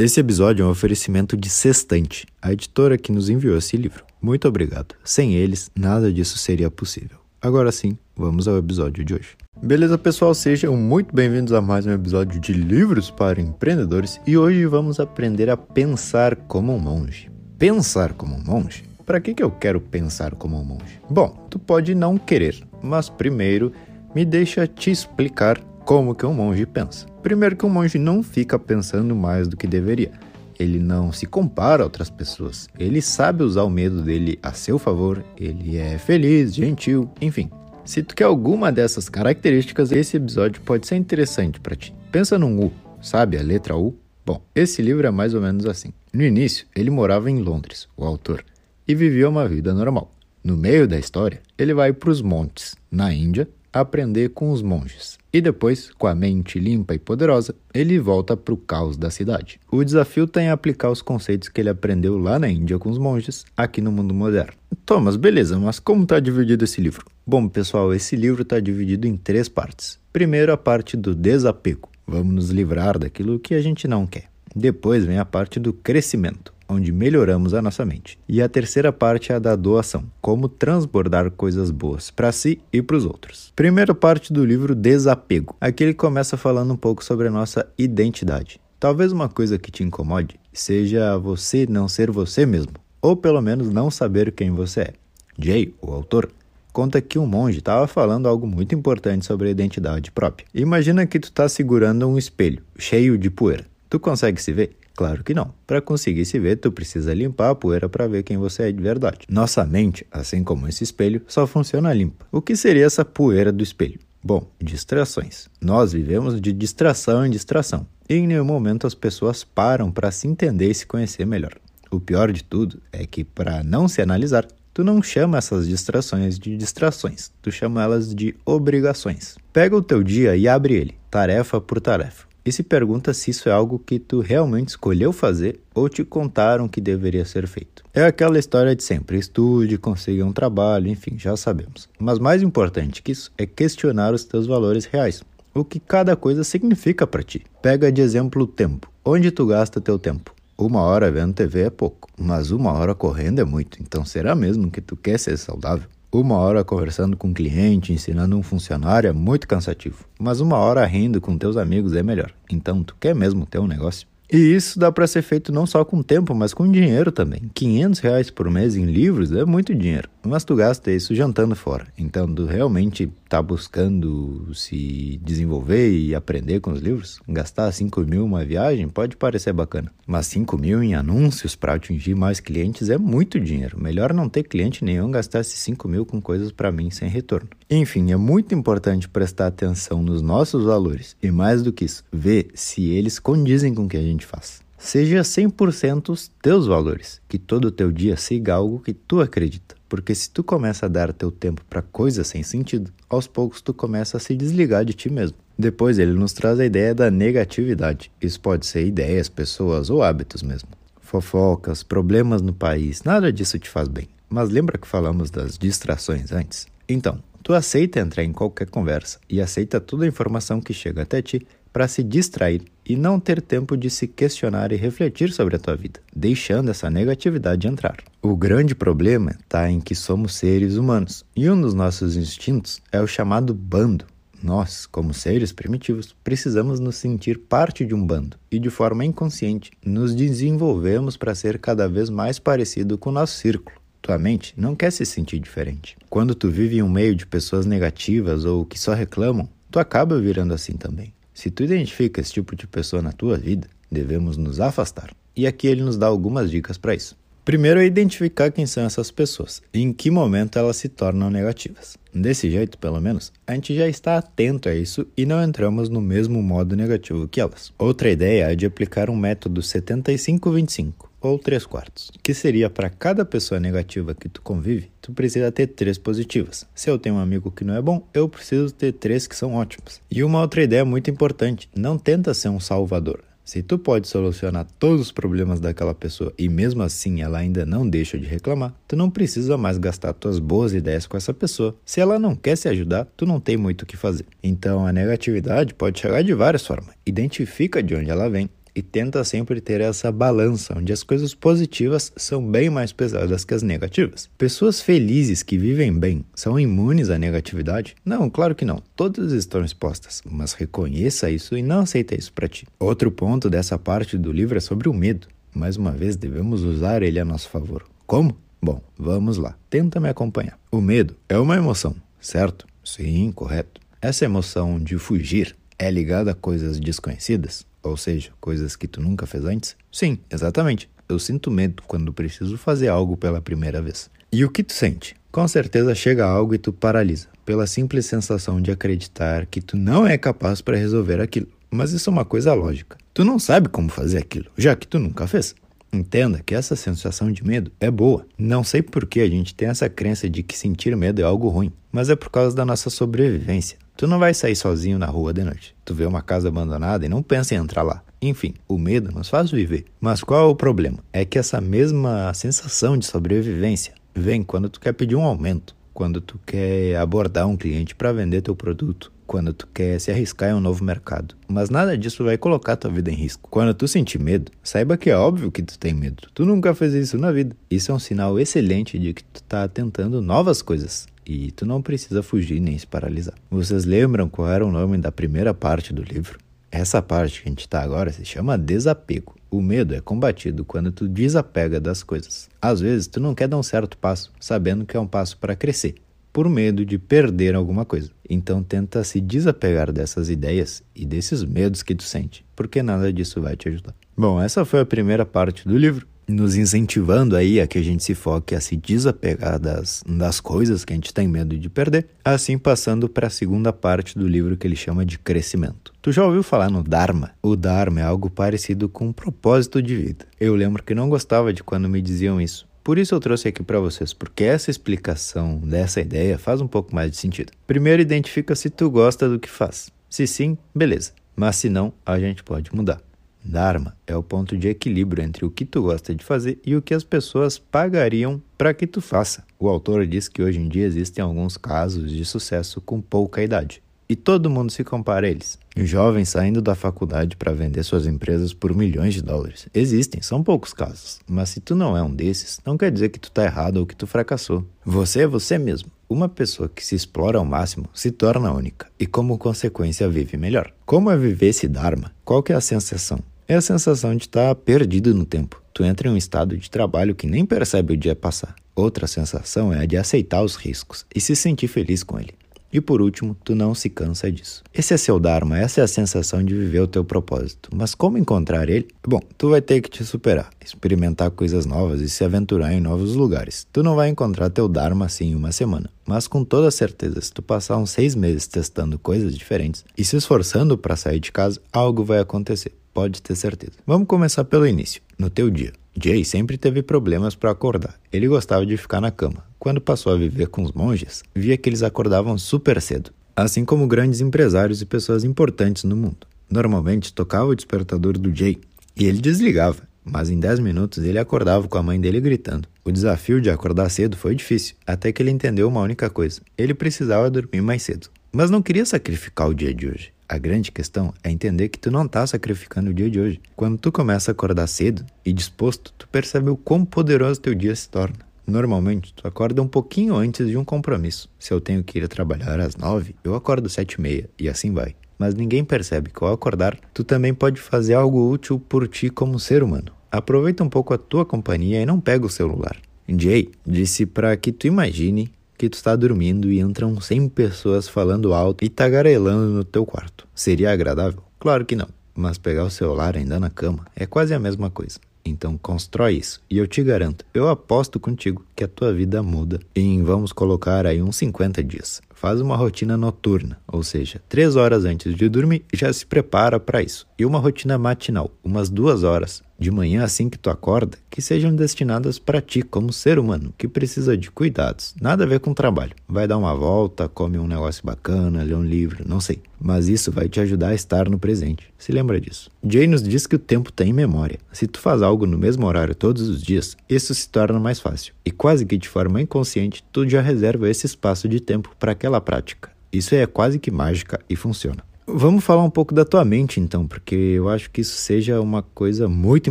Esse episódio é um oferecimento de Sextante, a editora que nos enviou esse livro. Muito obrigado. Sem eles, nada disso seria possível. Agora sim, vamos ao episódio de hoje. Beleza, pessoal? Sejam muito bem-vindos a mais um episódio de Livros para Empreendedores e hoje vamos aprender a pensar como um monge. Pensar como um monge? Para que, que eu quero pensar como um monge? Bom, tu pode não querer, mas primeiro me deixa te explicar como que um monge pensa. Primeiro que um monge não fica pensando mais do que deveria. Ele não se compara a outras pessoas. Ele sabe usar o medo dele a seu favor. Ele é feliz, gentil, enfim. Se tu quer alguma dessas características, esse episódio pode ser interessante para ti. Pensa num U, sabe a letra U? Bom, esse livro é mais ou menos assim. No início, ele morava em Londres, o autor, e vivia uma vida normal. No meio da história, ele vai para os montes, na Índia, aprender com os monges. E depois, com a mente limpa e poderosa, ele volta para o caos da cidade. O desafio está em aplicar os conceitos que ele aprendeu lá na Índia com os monges, aqui no mundo moderno. Thomas, beleza, mas como está dividido esse livro? Bom, pessoal, esse livro está dividido em três partes. Primeiro, a parte do desapego. Vamos nos livrar daquilo que a gente não quer. Depois vem a parte do crescimento onde melhoramos a nossa mente. E a terceira parte é a da doação, como transbordar coisas boas para si e para os outros. Primeira parte do livro Desapego. Aqui ele começa falando um pouco sobre a nossa identidade. Talvez uma coisa que te incomode seja você não ser você mesmo, ou pelo menos não saber quem você é. Jay, o autor, conta que um monge estava falando algo muito importante sobre a identidade própria. Imagina que tu está segurando um espelho cheio de poeira. Tu consegue se ver? Claro que não. Para conseguir se ver, tu precisa limpar a poeira para ver quem você é de verdade. Nossa mente, assim como esse espelho, só funciona limpa. O que seria essa poeira do espelho? Bom, distrações. Nós vivemos de distração em distração. E em nenhum momento as pessoas param para se entender e se conhecer melhor. O pior de tudo é que, para não se analisar, tu não chama essas distrações de distrações, tu chama elas de obrigações. Pega o teu dia e abre ele, tarefa por tarefa e se pergunta se isso é algo que tu realmente escolheu fazer ou te contaram que deveria ser feito. É aquela história de sempre: estude, consiga um trabalho, enfim, já sabemos. Mas mais importante que isso é questionar os teus valores reais. O que cada coisa significa para ti. Pega de exemplo o tempo. Onde tu gasta teu tempo? Uma hora vendo TV é pouco, mas uma hora correndo é muito. Então será mesmo que tu quer ser saudável? Uma hora conversando com um cliente, ensinando um funcionário é muito cansativo, mas uma hora rindo com teus amigos é melhor. Então, tu quer mesmo ter um negócio? E isso dá para ser feito não só com tempo, mas com dinheiro também. 500 reais por mês em livros é muito dinheiro, mas tu gasta isso jantando fora. Então, tu realmente tá buscando se desenvolver e aprender com os livros? Gastar 5 mil uma viagem pode parecer bacana, mas 5 mil em anúncios para atingir mais clientes é muito dinheiro. Melhor não ter cliente nenhum gastar esses 5 mil com coisas para mim sem retorno. Enfim, é muito importante prestar atenção nos nossos valores e, mais do que isso, ver se eles condizem com o que a gente faz. Seja 100% os teus valores, que todo o teu dia siga algo que tu acredita. Porque se tu começa a dar teu tempo para coisas sem sentido, aos poucos tu começa a se desligar de ti mesmo. Depois ele nos traz a ideia da negatividade. Isso pode ser ideias, pessoas ou hábitos mesmo. Fofocas, problemas no país, nada disso te faz bem. Mas lembra que falamos das distrações antes? Então, tu aceita entrar em qualquer conversa e aceita toda a informação que chega até ti para se distrair e não ter tempo de se questionar e refletir sobre a tua vida, deixando essa negatividade entrar. O grande problema está em que somos seres humanos e um dos nossos instintos é o chamado bando. Nós, como seres primitivos, precisamos nos sentir parte de um bando e, de forma inconsciente, nos desenvolvemos para ser cada vez mais parecido com o nosso círculo. Tua mente não quer se sentir diferente. Quando tu vive em um meio de pessoas negativas ou que só reclamam, tu acaba virando assim também. Se tu identifica esse tipo de pessoa na tua vida, devemos nos afastar. E aqui ele nos dá algumas dicas para isso. Primeiro é identificar quem são essas pessoas e em que momento elas se tornam negativas. Desse jeito, pelo menos, a gente já está atento a isso e não entramos no mesmo modo negativo que elas. Outra ideia é de aplicar um método 75-25 ou 3 quartos, que seria para cada pessoa negativa que tu convive, tu precisa ter três positivas. Se eu tenho um amigo que não é bom, eu preciso ter três que são ótimos. E uma outra ideia muito importante, não tenta ser um salvador. Se tu pode solucionar todos os problemas daquela pessoa e mesmo assim ela ainda não deixa de reclamar, tu não precisa mais gastar tuas boas ideias com essa pessoa. Se ela não quer se ajudar, tu não tem muito o que fazer. Então a negatividade pode chegar de várias formas. Identifica de onde ela vem e tenta sempre ter essa balança onde as coisas positivas são bem mais pesadas que as negativas. Pessoas felizes que vivem bem são imunes à negatividade? Não, claro que não. Todas estão expostas, mas reconheça isso e não aceita isso para ti. Outro ponto dessa parte do livro é sobre o medo. Mais uma vez, devemos usar ele a nosso favor. Como? Bom, vamos lá. Tenta me acompanhar. O medo é uma emoção, certo? Sim, correto. Essa emoção de fugir é ligada a coisas desconhecidas, ou seja, coisas que tu nunca fez antes? Sim, exatamente. Eu sinto medo quando preciso fazer algo pela primeira vez. E o que tu sente? Com certeza chega algo e tu paralisa, pela simples sensação de acreditar que tu não é capaz para resolver aquilo. Mas isso é uma coisa lógica. Tu não sabe como fazer aquilo, já que tu nunca fez. Entenda que essa sensação de medo é boa. Não sei por que a gente tem essa crença de que sentir medo é algo ruim, mas é por causa da nossa sobrevivência. Tu não vai sair sozinho na rua de noite. Tu vê uma casa abandonada e não pensa em entrar lá. Enfim, o medo nos faz viver. Mas qual é o problema? É que essa mesma sensação de sobrevivência vem quando tu quer pedir um aumento, quando tu quer abordar um cliente para vender teu produto, quando tu quer se arriscar em um novo mercado. Mas nada disso vai colocar tua vida em risco. Quando tu sentir medo, saiba que é óbvio que tu tem medo. Tu nunca fez isso na vida. Isso é um sinal excelente de que tu tá tentando novas coisas. E tu não precisa fugir nem se paralisar. Vocês lembram qual era o nome da primeira parte do livro? Essa parte que a gente está agora se chama desapego. O medo é combatido quando tu desapega das coisas. Às vezes tu não quer dar um certo passo, sabendo que é um passo para crescer por medo de perder alguma coisa. Então tenta se desapegar dessas ideias e desses medos que tu sente, porque nada disso vai te ajudar. Bom, essa foi a primeira parte do livro, nos incentivando aí a que a gente se foque a se desapegar das, das coisas que a gente tem medo de perder, assim passando para a segunda parte do livro que ele chama de crescimento. Tu já ouviu falar no Dharma? O Dharma é algo parecido com um propósito de vida. Eu lembro que não gostava de quando me diziam isso, por isso eu trouxe aqui para vocês, porque essa explicação dessa ideia faz um pouco mais de sentido. Primeiro, identifica se tu gosta do que faz. Se sim, beleza. Mas se não, a gente pode mudar. Dharma é o ponto de equilíbrio entre o que tu gosta de fazer e o que as pessoas pagariam para que tu faça. O autor diz que hoje em dia existem alguns casos de sucesso com pouca idade e todo mundo se compara a eles. Jovens saindo da faculdade para vender suas empresas por milhões de dólares. Existem, são poucos casos. Mas se tu não é um desses, não quer dizer que tu tá errado ou que tu fracassou. Você é você mesmo. Uma pessoa que se explora ao máximo se torna única e, como consequência, vive melhor. Como é viver esse Dharma? Qual que é a sensação? É a sensação de estar tá perdido no tempo. Tu entra em um estado de trabalho que nem percebe o dia passar. Outra sensação é a de aceitar os riscos e se sentir feliz com ele. E por último, tu não se cansa disso. Esse é seu Dharma, essa é a sensação de viver o teu propósito. Mas como encontrar ele? Bom, tu vai ter que te superar, experimentar coisas novas e se aventurar em novos lugares. Tu não vai encontrar teu Dharma assim em uma semana. Mas com toda certeza, se tu passar uns seis meses testando coisas diferentes e se esforçando para sair de casa, algo vai acontecer. Pode ter certeza. Vamos começar pelo início. No teu dia. Jay sempre teve problemas para acordar. Ele gostava de ficar na cama. Quando passou a viver com os monges, via que eles acordavam super cedo, assim como grandes empresários e pessoas importantes no mundo. Normalmente tocava o despertador do Jay e ele desligava, mas em 10 minutos ele acordava com a mãe dele gritando. O desafio de acordar cedo foi difícil, até que ele entendeu uma única coisa: ele precisava dormir mais cedo. Mas não queria sacrificar o dia de hoje. A grande questão é entender que tu não está sacrificando o dia de hoje. Quando tu começa a acordar cedo e disposto, tu percebe o quão poderoso teu dia se torna. Normalmente, tu acorda um pouquinho antes de um compromisso. Se eu tenho que ir trabalhar às nove, eu acordo às sete e meia, e assim vai. Mas ninguém percebe que ao acordar, tu também pode fazer algo útil por ti como ser humano. Aproveita um pouco a tua companhia e não pega o celular. Jay disse para que tu imagine que tu está dormindo e entram 100 pessoas falando alto e tagarelando no teu quarto. Seria agradável? Claro que não. Mas pegar o celular ainda na cama é quase a mesma coisa. Então constrói isso. E eu te garanto, eu aposto contigo que a tua vida muda em, vamos colocar aí, uns 50 dias. Faz uma rotina noturna, ou seja, três horas antes de dormir, já se prepara para isso. E uma rotina matinal, umas duas horas de manhã assim que tu acorda, que sejam destinadas para ti como ser humano, que precisa de cuidados. Nada a ver com trabalho. Vai dar uma volta, come um negócio bacana, lê um livro, não sei. Mas isso vai te ajudar a estar no presente. Se lembra disso. Jay nos diz que o tempo tem memória. Se tu faz algo no mesmo horário todos os dias, isso se torna mais fácil. E quase que de forma inconsciente, tu já reserva esse espaço de tempo para aquela prática. Isso é quase que mágica e funciona. Vamos falar um pouco da tua mente então, porque eu acho que isso seja uma coisa muito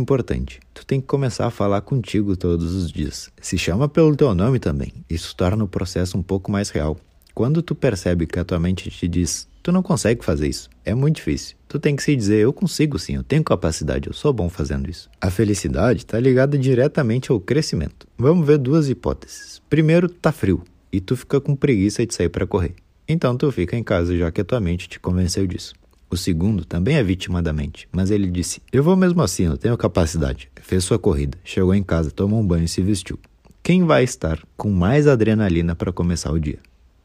importante. Tu tem que começar a falar contigo todos os dias. Se chama pelo teu nome também. Isso torna o processo um pouco mais real. Quando tu percebe que a tua mente te diz, tu não consegue fazer isso, é muito difícil. Tu tem que se dizer, eu consigo sim, eu tenho capacidade, eu sou bom fazendo isso. A felicidade está ligada diretamente ao crescimento. Vamos ver duas hipóteses. Primeiro, tá frio e tu fica com preguiça de sair para correr. Então tu fica em casa já que a tua mente te convenceu disso. O segundo também é vítima da mente, mas ele disse: Eu vou mesmo assim, eu tenho capacidade. Fez sua corrida, chegou em casa, tomou um banho e se vestiu. Quem vai estar com mais adrenalina para começar o dia?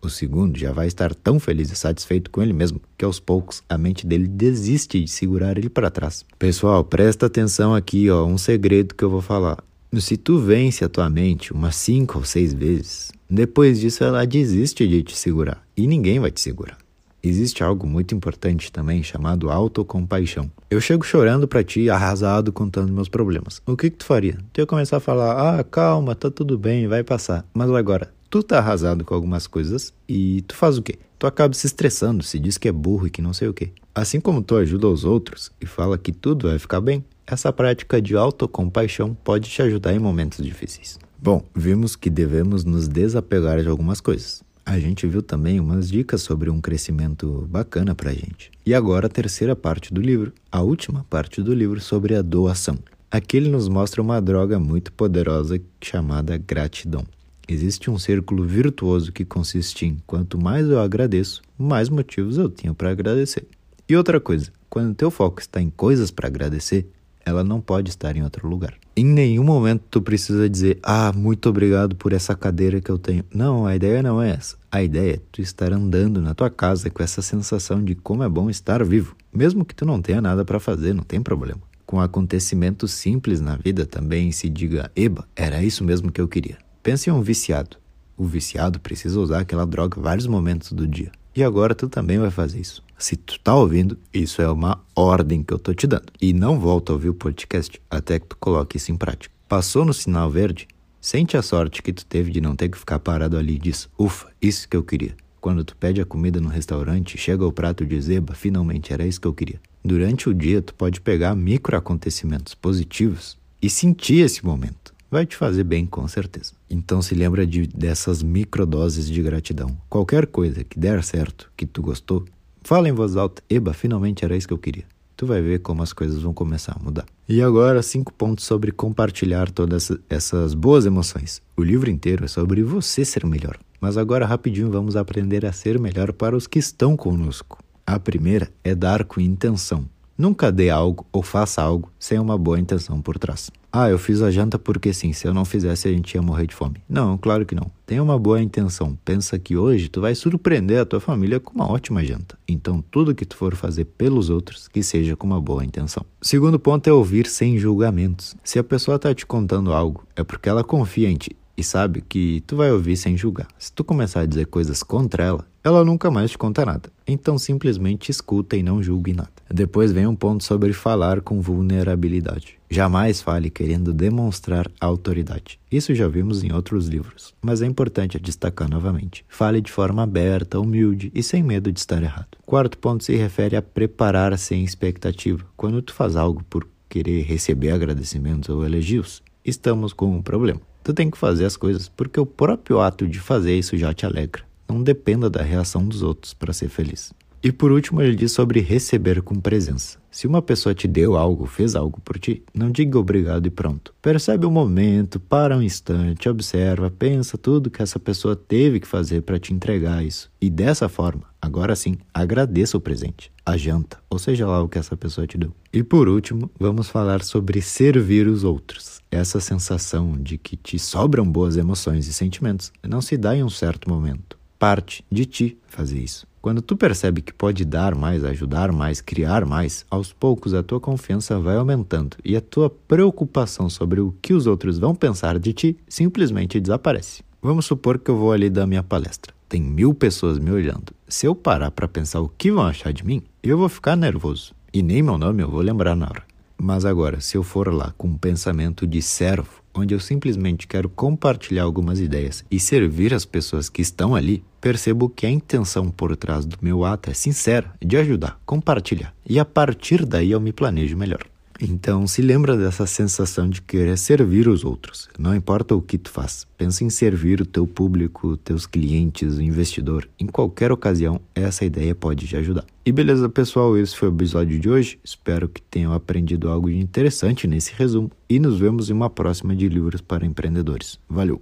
O segundo já vai estar tão feliz e satisfeito com ele mesmo que aos poucos a mente dele desiste de segurar ele para trás. Pessoal, presta atenção aqui, ó, um segredo que eu vou falar. Se tu vence a tua mente umas cinco ou seis vezes, depois disso ela desiste de te segurar e ninguém vai te segurar. Existe algo muito importante também chamado autocompaixão. Eu chego chorando para ti, arrasado, contando meus problemas. O que, que tu faria? Tu ia começar a falar: ah, calma, tá tudo bem, vai passar. Mas agora, tu tá arrasado com algumas coisas e tu faz o quê? Tu acaba se estressando, se diz que é burro e que não sei o quê. Assim como tu ajuda os outros e fala que tudo vai ficar bem, essa prática de autocompaixão pode te ajudar em momentos difíceis. Bom, vimos que devemos nos desapegar de algumas coisas. A gente viu também umas dicas sobre um crescimento bacana pra gente. E agora a terceira parte do livro, a última parte do livro sobre a doação. Aqui ele nos mostra uma droga muito poderosa chamada gratidão. Existe um círculo virtuoso que consiste em quanto mais eu agradeço, mais motivos eu tenho para agradecer. E outra coisa, quando teu foco está em coisas para agradecer, ela não pode estar em outro lugar. Em nenhum momento tu precisa dizer: "Ah, muito obrigado por essa cadeira que eu tenho". Não, a ideia não é essa. A ideia é tu estar andando na tua casa com essa sensação de como é bom estar vivo, mesmo que tu não tenha nada para fazer, não tem problema. Com acontecimentos simples na vida também se diga: "Eba, era isso mesmo que eu queria". Pense em um viciado. O viciado precisa usar aquela droga vários momentos do dia. E agora tu também vai fazer isso. Se tu tá ouvindo, isso é uma ordem que eu tô te dando. E não volta a ouvir o podcast até que tu coloque isso em prática. Passou no sinal verde? Sente a sorte que tu teve de não ter que ficar parado ali e diz: "Ufa, isso que eu queria". Quando tu pede a comida no restaurante, chega o prato de zeba, finalmente era isso que eu queria. Durante o dia, tu pode pegar micro acontecimentos positivos e sentir esse momento vai te fazer bem com certeza. Então se lembra de, dessas microdoses de gratidão. Qualquer coisa que der certo, que tu gostou, fala em voz alta, eba, finalmente era isso que eu queria. Tu vai ver como as coisas vão começar a mudar. E agora, cinco pontos sobre compartilhar todas essas boas emoções. O livro inteiro é sobre você ser melhor. Mas agora, rapidinho, vamos aprender a ser melhor para os que estão conosco. A primeira é dar com intenção. Nunca dê algo ou faça algo sem uma boa intenção por trás. Ah, eu fiz a janta porque sim, se eu não fizesse a gente ia morrer de fome. Não, claro que não. Tenha uma boa intenção. Pensa que hoje tu vai surpreender a tua família com uma ótima janta. Então, tudo que tu for fazer pelos outros, que seja com uma boa intenção. Segundo ponto é ouvir sem julgamentos. Se a pessoa está te contando algo, é porque ela confia em ti e sabe que tu vai ouvir sem julgar. Se tu começar a dizer coisas contra ela, ela nunca mais te conta nada. Então simplesmente escuta e não julgue nada. Depois vem um ponto sobre falar com vulnerabilidade. Jamais fale querendo demonstrar autoridade. Isso já vimos em outros livros, mas é importante destacar novamente. Fale de forma aberta, humilde e sem medo de estar errado. Quarto ponto se refere a preparar sem expectativa. Quando tu faz algo por querer receber agradecimentos ou elogios, estamos com um problema. Tu tem que fazer as coisas porque o próprio ato de fazer isso já te alegra. Não dependa da reação dos outros para ser feliz. E por último, ele diz sobre receber com presença. Se uma pessoa te deu algo, fez algo por ti, não diga obrigado e pronto. Percebe o momento, para um instante, observa, pensa tudo que essa pessoa teve que fazer para te entregar isso. E dessa forma, agora sim, agradeça o presente, a janta, ou seja lá o que essa pessoa te deu. E por último, vamos falar sobre servir os outros. Essa sensação de que te sobram boas emoções e sentimentos não se dá em um certo momento. Parte de ti fazer isso. Quando tu percebe que pode dar mais, ajudar mais, criar mais, aos poucos a tua confiança vai aumentando e a tua preocupação sobre o que os outros vão pensar de ti simplesmente desaparece. Vamos supor que eu vou ali dar minha palestra. Tem mil pessoas me olhando. Se eu parar para pensar o que vão achar de mim, eu vou ficar nervoso. E nem meu nome eu vou lembrar na hora. Mas agora, se eu for lá com um pensamento de servo, onde eu simplesmente quero compartilhar algumas ideias e servir as pessoas que estão ali, percebo que a intenção por trás do meu ato é sincera, de ajudar, compartilhar, e a partir daí eu me planejo melhor. Então, se lembra dessa sensação de querer servir os outros. Não importa o que tu faz, pensa em servir o teu público, teus clientes, o investidor. Em qualquer ocasião, essa ideia pode te ajudar. E beleza, pessoal, esse foi o episódio de hoje. Espero que tenham aprendido algo de interessante nesse resumo e nos vemos em uma próxima de livros para empreendedores. Valeu!